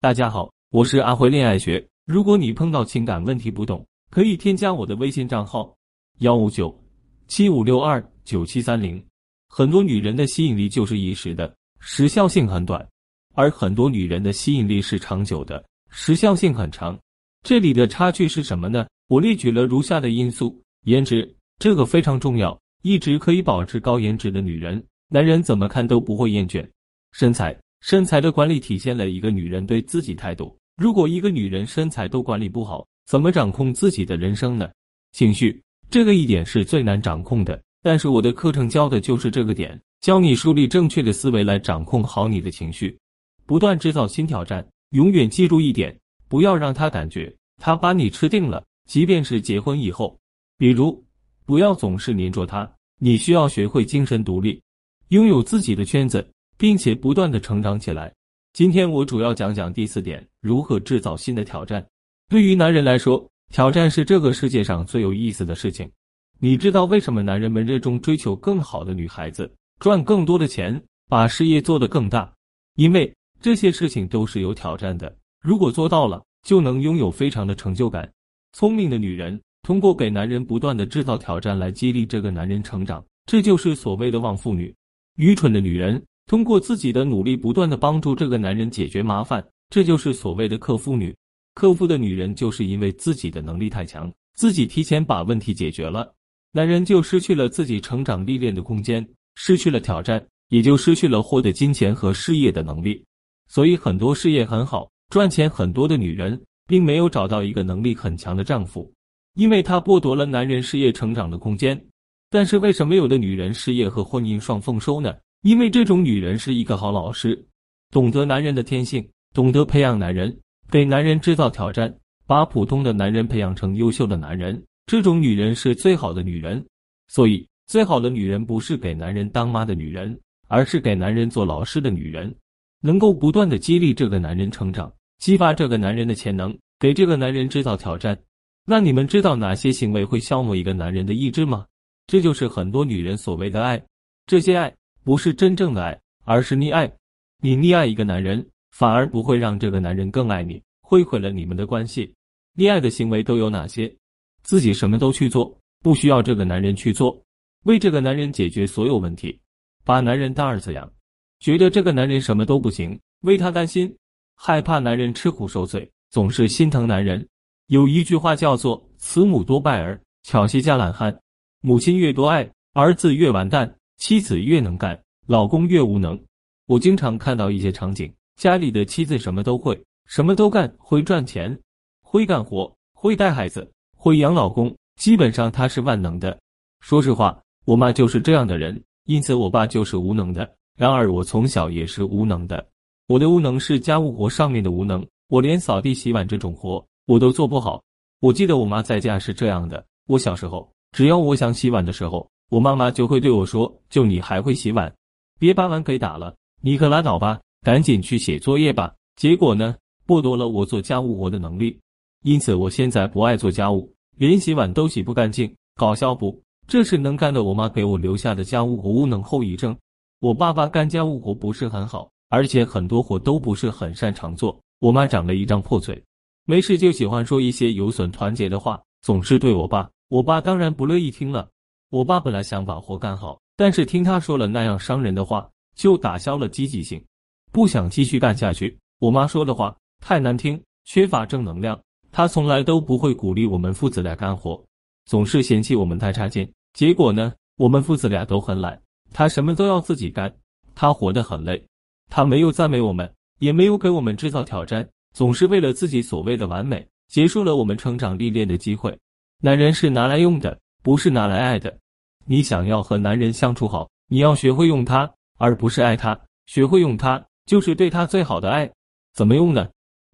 大家好，我是阿辉恋爱学。如果你碰到情感问题不懂，可以添加我的微信账号幺五九七五六二九七三零。很多女人的吸引力就是一时的，时效性很短；而很多女人的吸引力是长久的，时效性很长。这里的差距是什么呢？我列举了如下的因素：颜值，这个非常重要。一直可以保持高颜值的女人，男人怎么看都不会厌倦。身材。身材的管理体现了一个女人对自己态度。如果一个女人身材都管理不好，怎么掌控自己的人生呢？情绪这个一点是最难掌控的，但是我的课程教的就是这个点，教你树立正确的思维来掌控好你的情绪，不断制造新挑战。永远记住一点，不要让他感觉他把你吃定了，即便是结婚以后。比如，不要总是黏着他，你需要学会精神独立，拥有自己的圈子。并且不断的成长起来。今天我主要讲讲第四点：如何制造新的挑战。对于男人来说，挑战是这个世界上最有意思的事情。你知道为什么男人们热衷追求更好的女孩子，赚更多的钱，把事业做得更大？因为这些事情都是有挑战的。如果做到了，就能拥有非常的成就感。聪明的女人通过给男人不断的制造挑战来激励这个男人成长，这就是所谓的旺妇女。愚蠢的女人。通过自己的努力，不断的帮助这个男人解决麻烦，这就是所谓的克夫女。克夫的女人就是因为自己的能力太强，自己提前把问题解决了，男人就失去了自己成长历练的空间，失去了挑战，也就失去了获得金钱和事业的能力。所以，很多事业很好、赚钱很多的女人，并没有找到一个能力很强的丈夫，因为她剥夺了男人事业成长的空间。但是，为什么有的女人事业和婚姻双丰收呢？因为这种女人是一个好老师，懂得男人的天性，懂得培养男人，给男人制造挑战，把普通的男人培养成优秀的男人。这种女人是最好的女人。所以，最好的女人不是给男人当妈的女人，而是给男人做老师的女人，能够不断的激励这个男人成长，激发这个男人的潜能，给这个男人制造挑战。那你们知道哪些行为会消磨一个男人的意志吗？这就是很多女人所谓的爱，这些爱。不是真正的爱，而是溺爱。你溺爱一个男人，反而不会让这个男人更爱你，会毁了你们的关系。溺爱的行为都有哪些？自己什么都去做，不需要这个男人去做，为这个男人解决所有问题，把男人当儿子养，觉得这个男人什么都不行，为他担心，害怕男人吃苦受罪，总是心疼男人。有一句话叫做“慈母多败儿，巧妻加懒汉”，母亲越多爱，儿子越完蛋。妻子越能干，老公越无能。我经常看到一些场景：家里的妻子什么都会，什么都干，会赚钱，会干活，会带孩子，会养老公，基本上她是万能的。说实话，我妈就是这样的人，因此我爸就是无能的。然而我从小也是无能的，我的无能是家务活上面的无能，我连扫地、洗碗这种活我都做不好。我记得我妈在家是这样的：我小时候，只要我想洗碗的时候。我妈妈就会对我说：“就你还会洗碗，别把碗给打了，你可拉倒吧，赶紧去写作业吧。”结果呢，剥夺了我做家务活的能力，因此我现在不爱做家务，连洗碗都洗不干净。搞笑不？这是能干的我妈给我留下的家务活无能后遗症。我爸爸干家务活不是很好，而且很多活都不是很擅长做。我妈长了一张破嘴，没事就喜欢说一些有损团结的话，总是对我爸。我爸当然不乐意听了。我爸本来想把活干好，但是听他说了那样伤人的话，就打消了积极性，不想继续干下去。我妈说的话太难听，缺乏正能量。她从来都不会鼓励我们父子俩干活，总是嫌弃我们太差劲。结果呢，我们父子俩都很懒，他什么都要自己干，他活得很累。他没有赞美我们，也没有给我们制造挑战，总是为了自己所谓的完美，结束了我们成长历练的机会。男人是拿来用的。不是拿来爱的。你想要和男人相处好，你要学会用他，而不是爱他。学会用他，就是对他最好的爱。怎么用呢？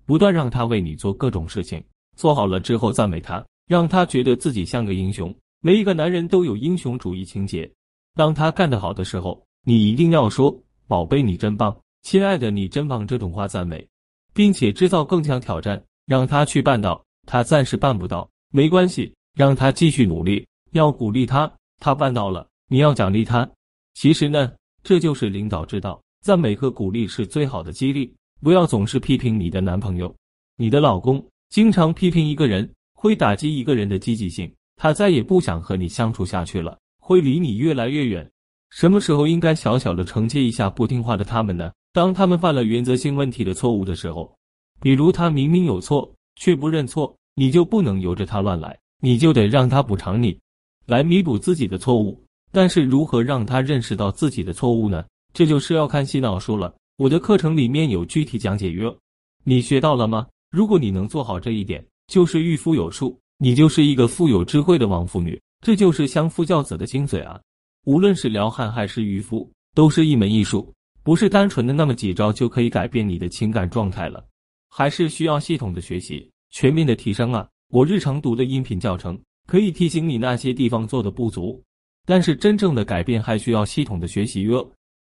不断让他为你做各种事情，做好了之后赞美他，让他觉得自己像个英雄。每一个男人都有英雄主义情节。当他干得好的时候，你一定要说“宝贝，你真棒，亲爱的，你真棒”这种话赞美，并且制造更强挑战，让他去办到。他暂时办不到，没关系，让他继续努力。要鼓励他，他办到了，你要奖励他。其实呢，这就是领导之道，赞美和鼓励是最好的激励。不要总是批评你的男朋友、你的老公。经常批评一个人，会打击一个人的积极性，他再也不想和你相处下去了，会离你越来越远。什么时候应该小小的惩戒一下不听话的他们呢？当他们犯了原则性问题的错误的时候，比如他明明有错却不认错，你就不能由着他乱来，你就得让他补偿你，来弥补自己的错误。但是如何让他认识到自己的错误呢？这就是要看洗脑书了。我的课程里面有具体讲解哟，你学到了吗？如果你能做好这一点，就是御夫有术，你就是一个富有智慧的王妇女。这就是相夫教子的精髓啊！无论是撩汉还是渔夫，都是一门艺术，不是单纯的那么几招就可以改变你的情感状态了，还是需要系统的学习、全面的提升啊！我日常读的音频教程可以提醒你那些地方做的不足。但是真正的改变还需要系统的学习哟。